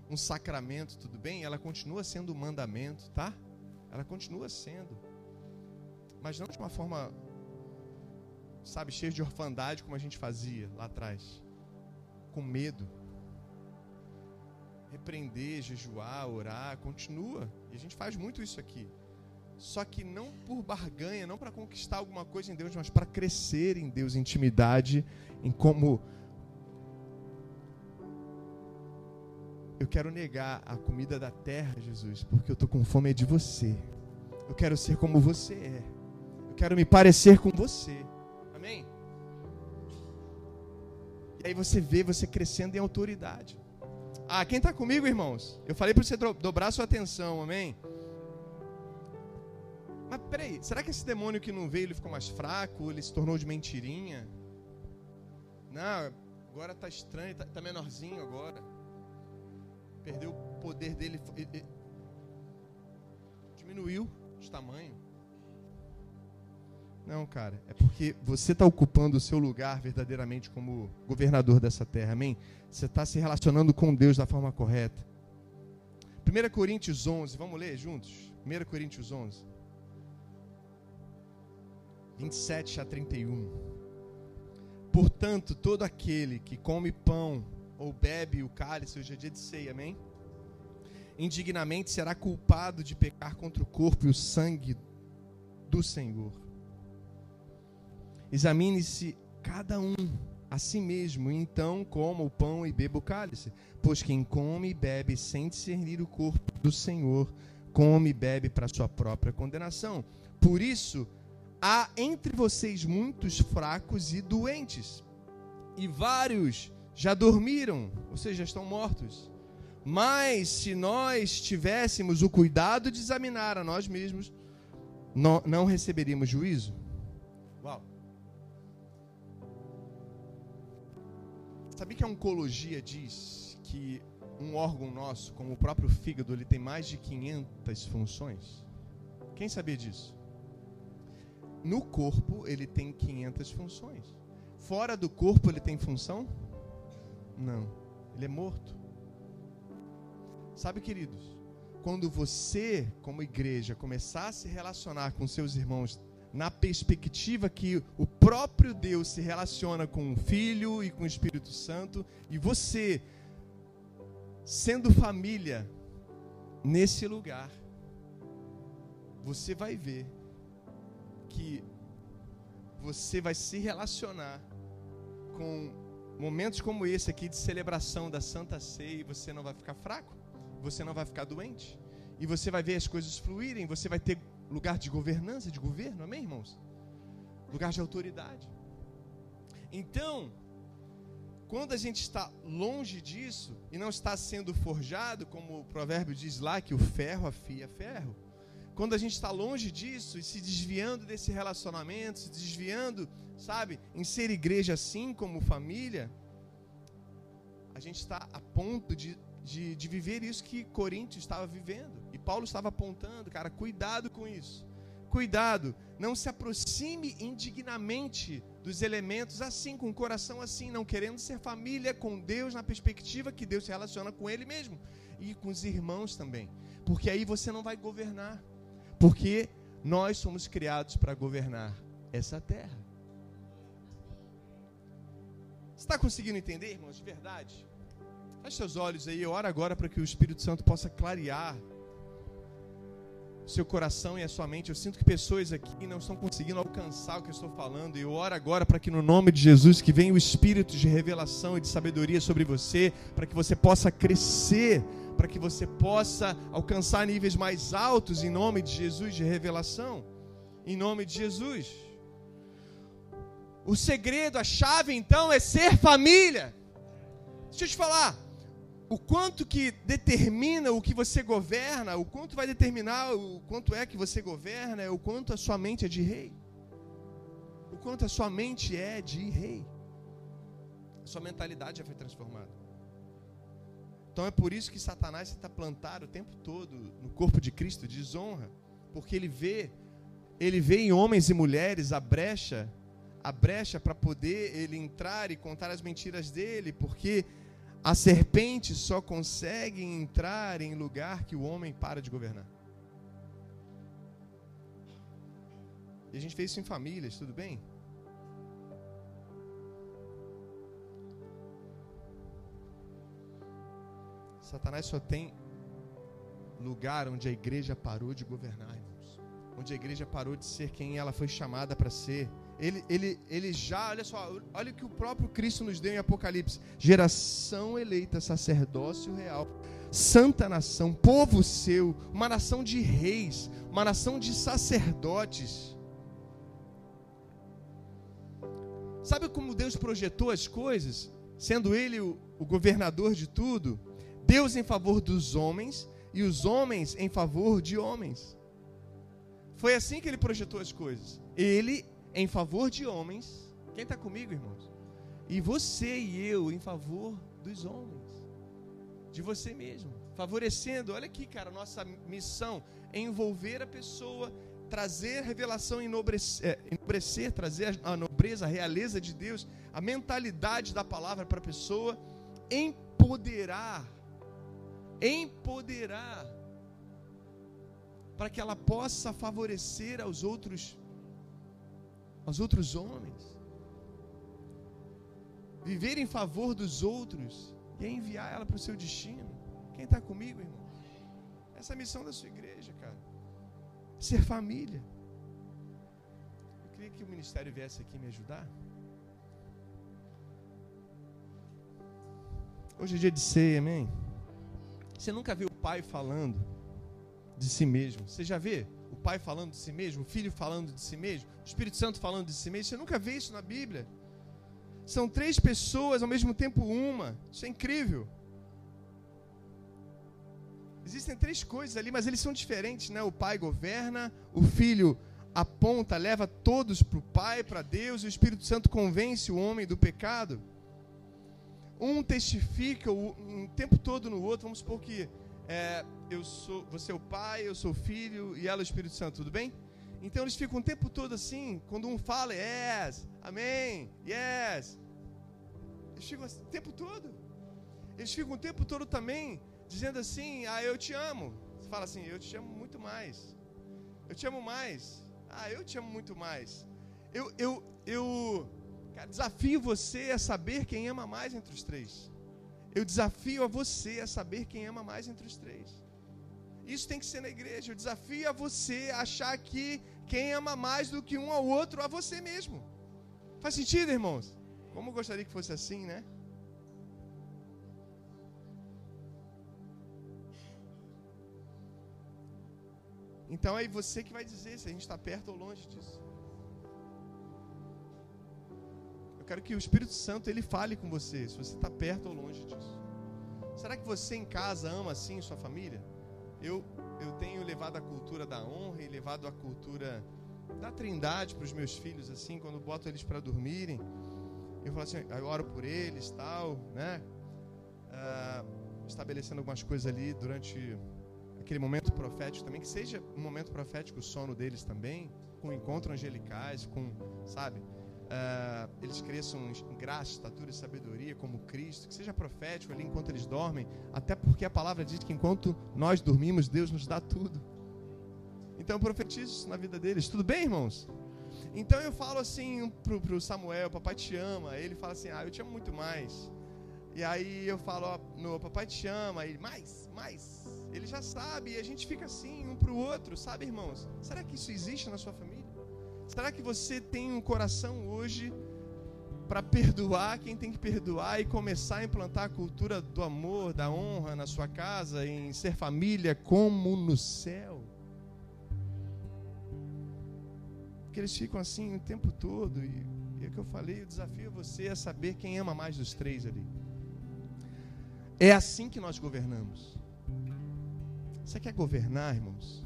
um sacramento, tudo bem? Ela continua sendo um mandamento, tá? Ela continua sendo. Mas não de uma forma, sabe, cheia de orfandade como a gente fazia lá atrás. Com medo repreender, jejuar, orar, continua. E a gente faz muito isso aqui. Só que não por barganha, não para conquistar alguma coisa em Deus, mas para crescer em Deus, intimidade, em como eu quero negar a comida da terra, Jesus, porque eu estou com fome de você. Eu quero ser como você é. Eu quero me parecer com você. Amém? E aí você vê você crescendo em autoridade. Ah, quem está comigo, irmãos? Eu falei para você dobrar sua atenção, amém? Mas peraí, será que esse demônio que não veio, ele ficou mais fraco? Ele se tornou de mentirinha? Não, agora está estranho, está tá menorzinho agora. Perdeu o poder dele. Diminuiu de tamanho. Não, cara, é porque você está ocupando o seu lugar verdadeiramente como governador dessa terra, amém? Você está se relacionando com Deus da forma correta. 1 Coríntios 11, vamos ler juntos? 1 Coríntios 11, 27 a 31. Portanto, todo aquele que come pão ou bebe o cálice, hoje é dia de ceia, amém? Indignamente será culpado de pecar contra o corpo e o sangue do Senhor. Examine-se cada um a si mesmo, e então coma o pão e beba o cálice. Pois quem come e bebe sem discernir o corpo do Senhor, come e bebe para sua própria condenação. Por isso, há entre vocês muitos fracos e doentes, e vários já dormiram, ou seja, estão mortos. Mas se nós tivéssemos o cuidado de examinar a nós mesmos, não receberíamos juízo. Sabia que a oncologia diz que um órgão nosso, como o próprio fígado, ele tem mais de 500 funções? Quem sabia disso? No corpo, ele tem 500 funções. Fora do corpo, ele tem função? Não. Ele é morto. Sabe, queridos, quando você, como igreja, começar a se relacionar com seus irmãos na perspectiva que o próprio Deus se relaciona com o Filho e com o Espírito Santo, e você, sendo família nesse lugar, você vai ver que você vai se relacionar com momentos como esse aqui de celebração da Santa Ceia e você não vai ficar fraco, você não vai ficar doente, e você vai ver as coisas fluírem, você vai ter lugar de governança, de governo, amém, irmãos? Lugar de autoridade. Então, quando a gente está longe disso e não está sendo forjado, como o provérbio diz lá, que o ferro afia ferro, quando a gente está longe disso e se desviando desse relacionamento, se desviando, sabe, em ser igreja assim como família, a gente está a ponto de, de, de viver isso que Corinto estava vivendo. Paulo estava apontando, cara, cuidado com isso. Cuidado, não se aproxime indignamente dos elementos assim, com o coração assim, não querendo ser família com Deus na perspectiva que Deus se relaciona com Ele mesmo e com os irmãos também, porque aí você não vai governar, porque nós somos criados para governar essa terra. Está conseguindo entender, irmãos, de verdade? Feche seus olhos aí, ora agora para que o Espírito Santo possa clarear seu coração e a sua mente. Eu sinto que pessoas aqui não estão conseguindo alcançar o que eu estou falando. E eu oro agora para que no nome de Jesus que venha o espírito de revelação e de sabedoria sobre você, para que você possa crescer, para que você possa alcançar níveis mais altos em nome de Jesus de revelação. Em nome de Jesus. O segredo, a chave então é ser família. Deixa eu te falar, o quanto que determina o que você governa, o quanto vai determinar o quanto é que você governa, é o quanto a sua mente é de rei. O quanto a sua mente é de rei. A sua mentalidade já foi transformada. Então é por isso que Satanás está plantado o tempo todo no corpo de Cristo, desonra, porque ele vê, ele vê em homens e mulheres a brecha, a brecha para poder ele entrar e contar as mentiras dele, porque a serpente só consegue entrar em lugar que o homem para de governar. E a gente fez isso em famílias, tudo bem? Satanás só tem lugar onde a igreja parou de governar, irmãos. Onde a igreja parou de ser quem ela foi chamada para ser ele, ele, ele já, olha só, olha o que o próprio Cristo nos deu em Apocalipse: geração eleita, sacerdócio real, santa nação, povo seu, uma nação de reis, uma nação de sacerdotes. Sabe como Deus projetou as coisas? Sendo Ele o, o governador de tudo, Deus em favor dos homens e os homens em favor de homens. Foi assim que ele projetou as coisas. Ele em favor de homens. Quem está comigo, irmãos? E você e eu em favor dos homens. De você mesmo. Favorecendo, olha aqui, cara, nossa missão é envolver a pessoa, trazer revelação, enobrecer, é, enobrecer trazer a nobreza, a realeza de Deus, a mentalidade da palavra para a pessoa, empoderar, empoderar, para que ela possa favorecer aos outros aos outros homens. Viver em favor dos outros e enviar ela para o seu destino. Quem está comigo, irmão? Essa é a missão da sua igreja, cara. Ser família. Eu queria que o ministério viesse aqui me ajudar. Hoje é dia de ceia, amém? Você nunca viu o pai falando de si mesmo? Você já vê? O pai falando de si mesmo, o filho falando de si mesmo, o Espírito Santo falando de si mesmo. Você nunca vê isso na Bíblia. São três pessoas ao mesmo tempo uma. Isso é incrível. Existem três coisas ali, mas eles são diferentes, né? O pai governa, o filho aponta, leva todos para o pai, para Deus, e o Espírito Santo convence o homem do pecado. Um testifica o, um tempo todo no outro. Vamos supor que é, eu sou, você é o pai, eu sou o filho e ela é o Espírito Santo, tudo bem? Então eles ficam o tempo todo assim, quando um fala, yes, amém, yes. Eles ficam assim, o tempo todo. Eles ficam o tempo todo também dizendo assim, ah, eu te amo. Você fala assim, eu te amo muito mais. Eu te amo mais. Ah, eu te amo muito mais. Eu, eu, eu cara, desafio você a saber quem ama mais entre os três. Eu desafio a você a saber quem ama mais entre os três. Isso tem que ser na igreja. Eu desafio a você a achar que quem ama mais do que um ao outro, a você mesmo. Faz sentido, irmãos? Como eu gostaria que fosse assim, né? Então é você que vai dizer se a gente está perto ou longe disso. Eu quero que o Espírito Santo ele fale com você, se você está perto ou longe disso. Será que você em casa ama assim sua família? Eu, eu tenho levado a cultura da honra e levado a cultura da trindade para os meus filhos, assim, quando boto eles para dormirem. Eu falo assim, eu oro por eles, tal, né? Ah, estabelecendo algumas coisas ali durante aquele momento profético também, que seja um momento profético o sono deles também, com encontros angelicais, com, sabe? Uh, eles cresçam em graça, estatura e sabedoria como Cristo, que seja profético ali enquanto eles dormem, até porque a palavra diz que enquanto nós dormimos, Deus nos dá tudo. Então eu profetizo isso na vida deles. Tudo bem, irmãos? Então eu falo assim pro, pro Samuel, papai te ama. Ele fala assim, ah, eu te amo muito mais. E aí eu falo, meu papai te ama. Ele, mais, mais. Ele já sabe e a gente fica assim um pro outro, sabe, irmãos? Será que isso existe na sua família? Será que você tem um coração hoje para perdoar quem tem que perdoar e começar a implantar a cultura do amor, da honra na sua casa, em ser família como no céu? Porque eles ficam assim o tempo todo. E, é o que eu falei, o desafio é você a saber quem ama mais dos três ali. É assim que nós governamos. Você quer governar, irmãos?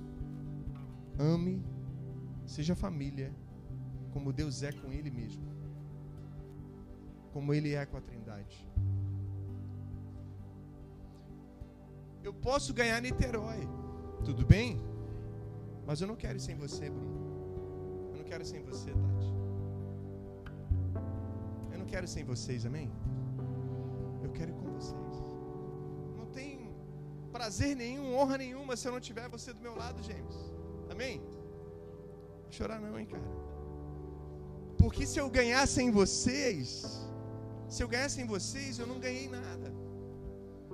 Ame Seja família, como Deus é com Ele mesmo, como Ele é com a Trindade. Eu posso ganhar Niterói, tudo bem? Mas eu não quero ir sem você, Bruno. Eu não quero ir sem você, Tati. Eu não quero ir sem vocês, amém? Eu quero ir com vocês. Não tem prazer nenhum, honra nenhuma se eu não tiver você do meu lado, James. Amém? Chorar não, hein, cara. Porque se eu ganhasse em vocês, se eu ganhasse em vocês, eu não ganhei nada.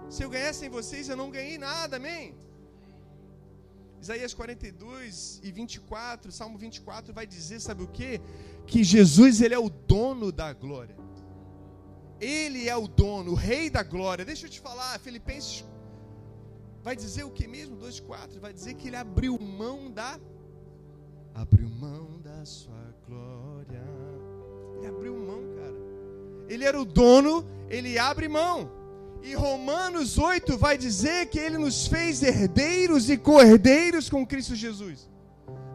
Se eu ganhasse em vocês, eu não ganhei nada, amém? Isaías 42 e 24, Salmo 24 vai dizer, sabe o que? Que Jesus ele é o dono da glória. Ele é o dono, o rei da glória. Deixa eu te falar, Filipenses vai dizer o que mesmo? 2:4 vai dizer que ele abriu mão da abriu mão da sua glória. Ele abriu mão, cara. Ele era o dono, ele abre mão. E Romanos 8 vai dizer que ele nos fez herdeiros e co-herdeiros com Cristo Jesus.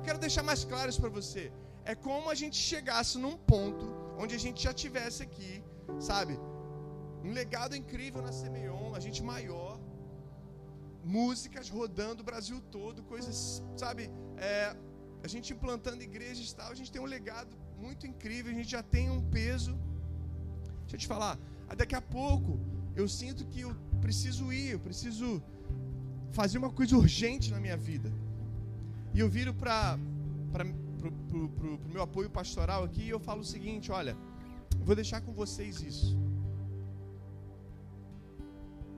Quero deixar mais claro isso para você. É como a gente chegasse num ponto onde a gente já tivesse aqui, sabe? Um legado incrível na Semeion, a gente maior, músicas rodando o Brasil todo, coisas, sabe? É, a gente implantando igrejas e tal, a gente tem um legado muito incrível, a gente já tem um peso. Deixa eu te falar, daqui a pouco eu sinto que eu preciso ir, eu preciso fazer uma coisa urgente na minha vida. E eu viro para o meu apoio pastoral aqui e eu falo o seguinte: olha, vou deixar com vocês isso.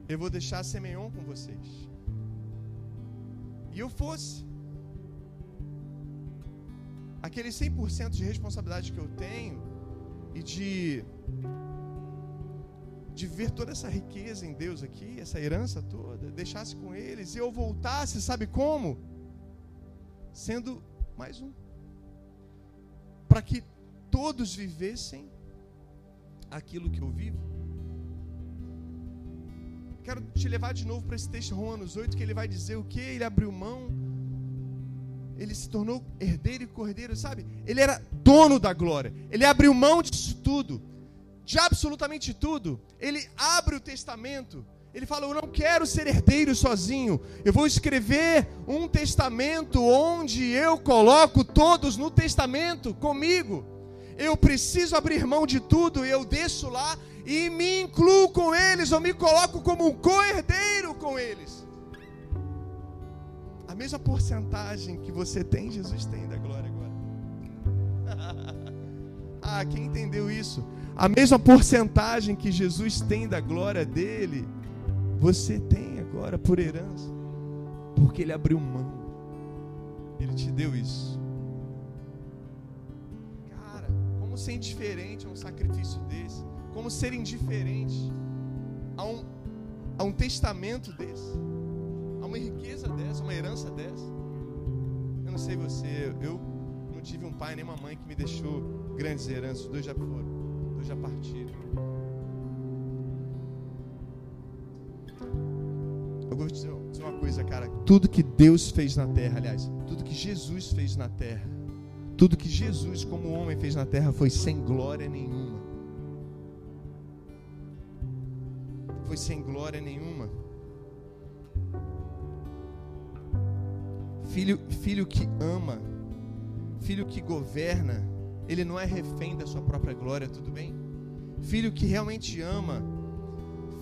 Eu vou deixar a Semeion com vocês. E eu fosse aquele 100% de responsabilidade que eu tenho e de de ver toda essa riqueza em Deus aqui, essa herança toda, deixasse com eles e eu voltasse, sabe como? Sendo mais um. Para que todos vivessem aquilo que eu vivo. Quero te levar de novo para esse texto Romanos 8, que ele vai dizer o que? Ele abriu mão ele se tornou herdeiro e cordeiro, sabe? Ele era dono da glória. Ele abriu mão disso tudo, de absolutamente tudo. Ele abre o testamento. Ele fala: Eu não quero ser herdeiro sozinho. Eu vou escrever um testamento onde eu coloco todos no testamento comigo. Eu preciso abrir mão de tudo. Eu desço lá e me incluo com eles. Eu me coloco como um co-herdeiro com eles mesma porcentagem que você tem, Jesus tem da glória agora. [LAUGHS] ah, quem entendeu isso? A mesma porcentagem que Jesus tem da glória dele, você tem agora por herança, porque ele abriu mão, ele te deu isso. Cara, como ser indiferente a um sacrifício desse? Como ser indiferente a um, a um testamento desse? Uma riqueza dessa, uma herança dessa. Eu não sei você, eu não tive um pai nem uma mãe que me deixou grandes heranças, dois já foram. Dois já partiram. Eu vou te dizer uma coisa, cara. Tudo que Deus fez na terra, aliás, tudo que Jesus fez na terra, tudo que Jesus, como homem, fez na terra foi sem glória nenhuma. Foi sem glória nenhuma. Filho, filho que ama, filho que governa, ele não é refém da sua própria glória, tudo bem? Filho que realmente ama,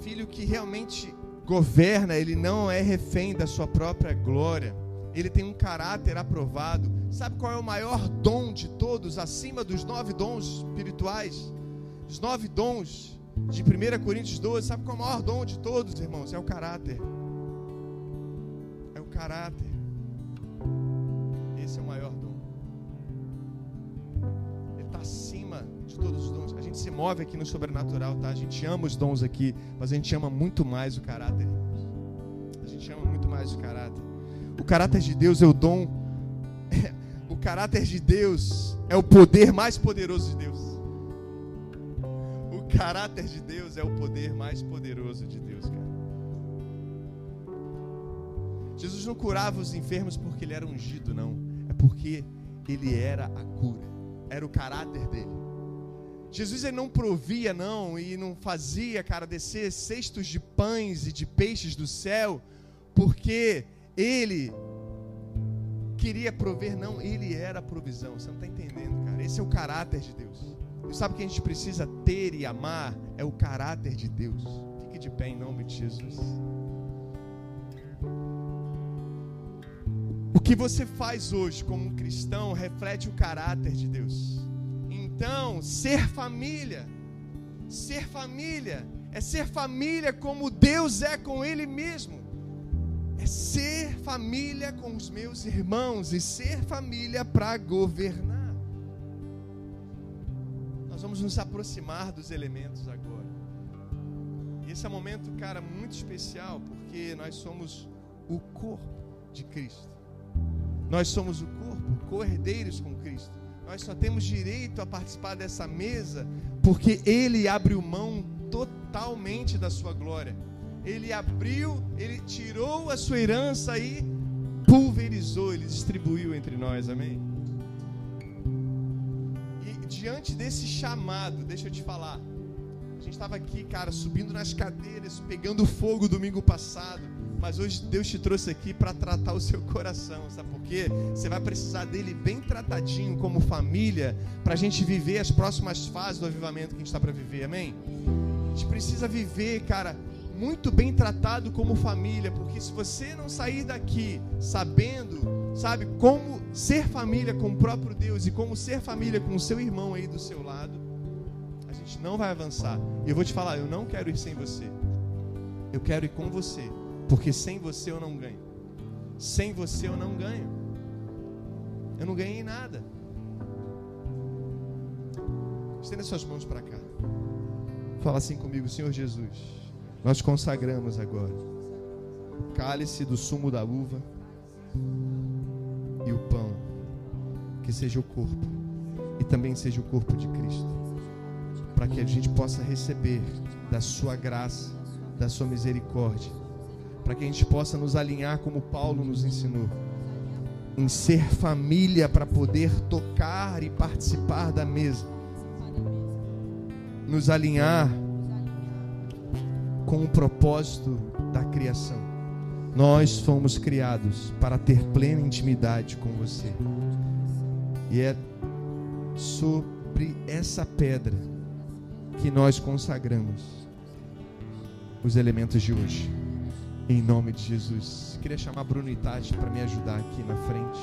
filho que realmente governa, ele não é refém da sua própria glória. Ele tem um caráter aprovado. Sabe qual é o maior dom de todos, acima dos nove dons espirituais? Os nove dons de 1 Coríntios 12. Sabe qual é o maior dom de todos, irmãos? É o caráter. É o caráter. Move aqui no sobrenatural, tá? A gente ama os dons aqui, mas a gente ama muito mais o caráter. A gente ama muito mais o caráter. O caráter de Deus é o dom. [LAUGHS] o caráter de Deus é o poder mais poderoso de Deus. O caráter de Deus é o poder mais poderoso de Deus, cara. Jesus não curava os enfermos porque ele era ungido, não porque ele era a cura, era o caráter dele. Jesus ele não provia não e não fazia, cara, descer cestos de pães e de peixes do céu, porque ele queria prover, não, ele era a provisão. Você não está entendendo, cara? Esse é o caráter de Deus. E sabe o que a gente precisa ter e amar? É o caráter de Deus. Fique de pé em nome de Jesus. O que você faz hoje como um cristão reflete o caráter de Deus. Então, ser família, ser família, é ser família como Deus é com Ele mesmo. É ser família com os meus irmãos e ser família para governar. Nós vamos nos aproximar dos elementos agora. Esse é um momento, cara, muito especial, porque nós somos o corpo de Cristo. Nós somos o corpo, co-herdeiros com Cristo. Nós só temos direito a participar dessa mesa porque Ele abriu mão totalmente da sua glória. Ele abriu, Ele tirou a sua herança e pulverizou, Ele distribuiu entre nós, amém? E diante desse chamado, deixa eu te falar, a gente estava aqui, cara, subindo nas cadeiras, pegando fogo domingo passado mas hoje Deus te trouxe aqui para tratar o seu coração, sabe por quê? Você vai precisar dele bem tratadinho como família para a gente viver as próximas fases do avivamento que a gente está para viver, amém? A gente precisa viver, cara, muito bem tratado como família, porque se você não sair daqui sabendo, sabe, como ser família com o próprio Deus e como ser família com o seu irmão aí do seu lado, a gente não vai avançar. E eu vou te falar, eu não quero ir sem você. Eu quero ir com você. Porque sem você eu não ganho. Sem você eu não ganho. Eu não ganhei nada. Estenda suas mãos para cá. Fala assim comigo, Senhor Jesus. Nós consagramos agora o cálice do sumo da uva e o pão, que seja o corpo e também seja o corpo de Cristo, para que a gente possa receber da Sua graça, da Sua misericórdia para que a gente possa nos alinhar como Paulo nos ensinou, em ser família para poder tocar e participar da mesa, nos alinhar com o propósito da criação. Nós fomos criados para ter plena intimidade com você. E é sobre essa pedra que nós consagramos os elementos de hoje. Em nome de Jesus. Queria chamar Bruno e Tati para me ajudar aqui na frente.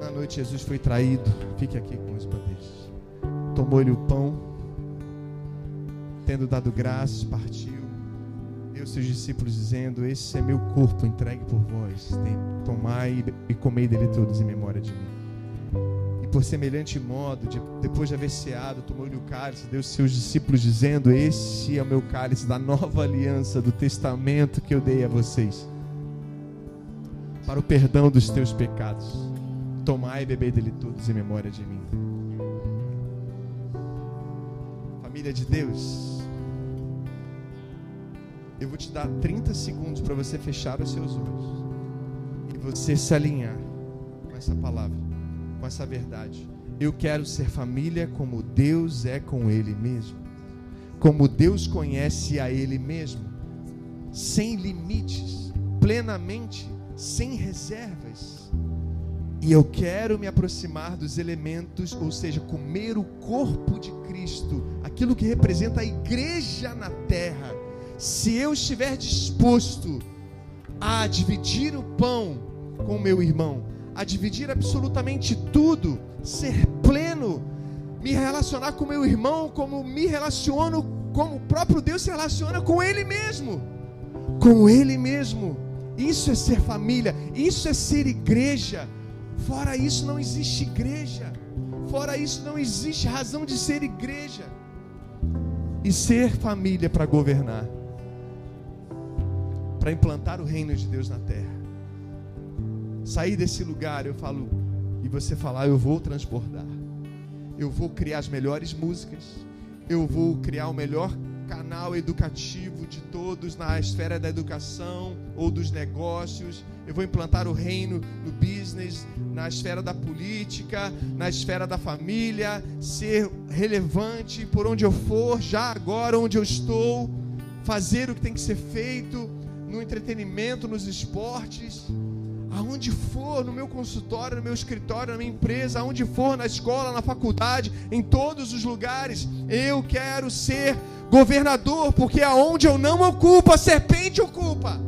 Na noite Jesus foi traído. Fique aqui com os bandeiros. Tomou-lhe o pão, tendo dado graças, partiu. Deu seus discípulos dizendo: Esse é meu corpo entregue por vós. Tomai e comei dele todos em memória de mim por semelhante modo, de, depois de haver ceado, tomou-lhe o cálice, deu seus discípulos, dizendo: Este é o meu cálice da nova aliança, do testamento que eu dei a vocês, para o perdão dos teus pecados. Tomai e bebei dele todos em memória de mim. família de Deus? Eu vou te dar 30 segundos para você fechar os seus olhos e você se alinhar com essa palavra, com essa verdade. Eu quero ser família como Deus é com Ele mesmo, como Deus conhece a Ele mesmo, sem limites, plenamente, sem reservas. E eu quero me aproximar dos elementos, ou seja, comer o corpo de Cristo, aquilo que representa a igreja na terra. Se eu estiver disposto a dividir o pão com meu irmão, a dividir absolutamente tudo, ser pleno, me relacionar com meu irmão como me relaciono, como o próprio Deus se relaciona com Ele mesmo. Com Ele mesmo. Isso é ser família, isso é ser igreja. Fora isso, não existe igreja. Fora isso, não existe razão de ser igreja. E ser família para governar, para implantar o reino de Deus na terra. Sair desse lugar, eu falo, e você falar, eu vou transbordar. Eu vou criar as melhores músicas. Eu vou criar o melhor canal educativo de todos na esfera da educação ou dos negócios. Eu vou implantar o reino no business, na esfera da política, na esfera da família, ser relevante por onde eu for, já agora onde eu estou, fazer o que tem que ser feito no entretenimento, nos esportes aonde for, no meu consultório, no meu escritório, na minha empresa, aonde for, na escola, na faculdade, em todos os lugares, eu quero ser governador, porque aonde eu não ocupo, a serpente ocupa.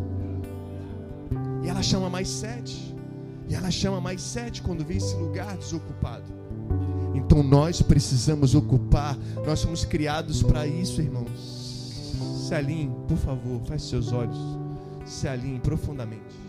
E ela chama mais sete. E ela chama mais sete quando vê esse lugar desocupado. Então nós precisamos ocupar. Nós somos criados para isso, irmãos. Se alinhe, por favor, feche seus olhos. Se alinhe profundamente.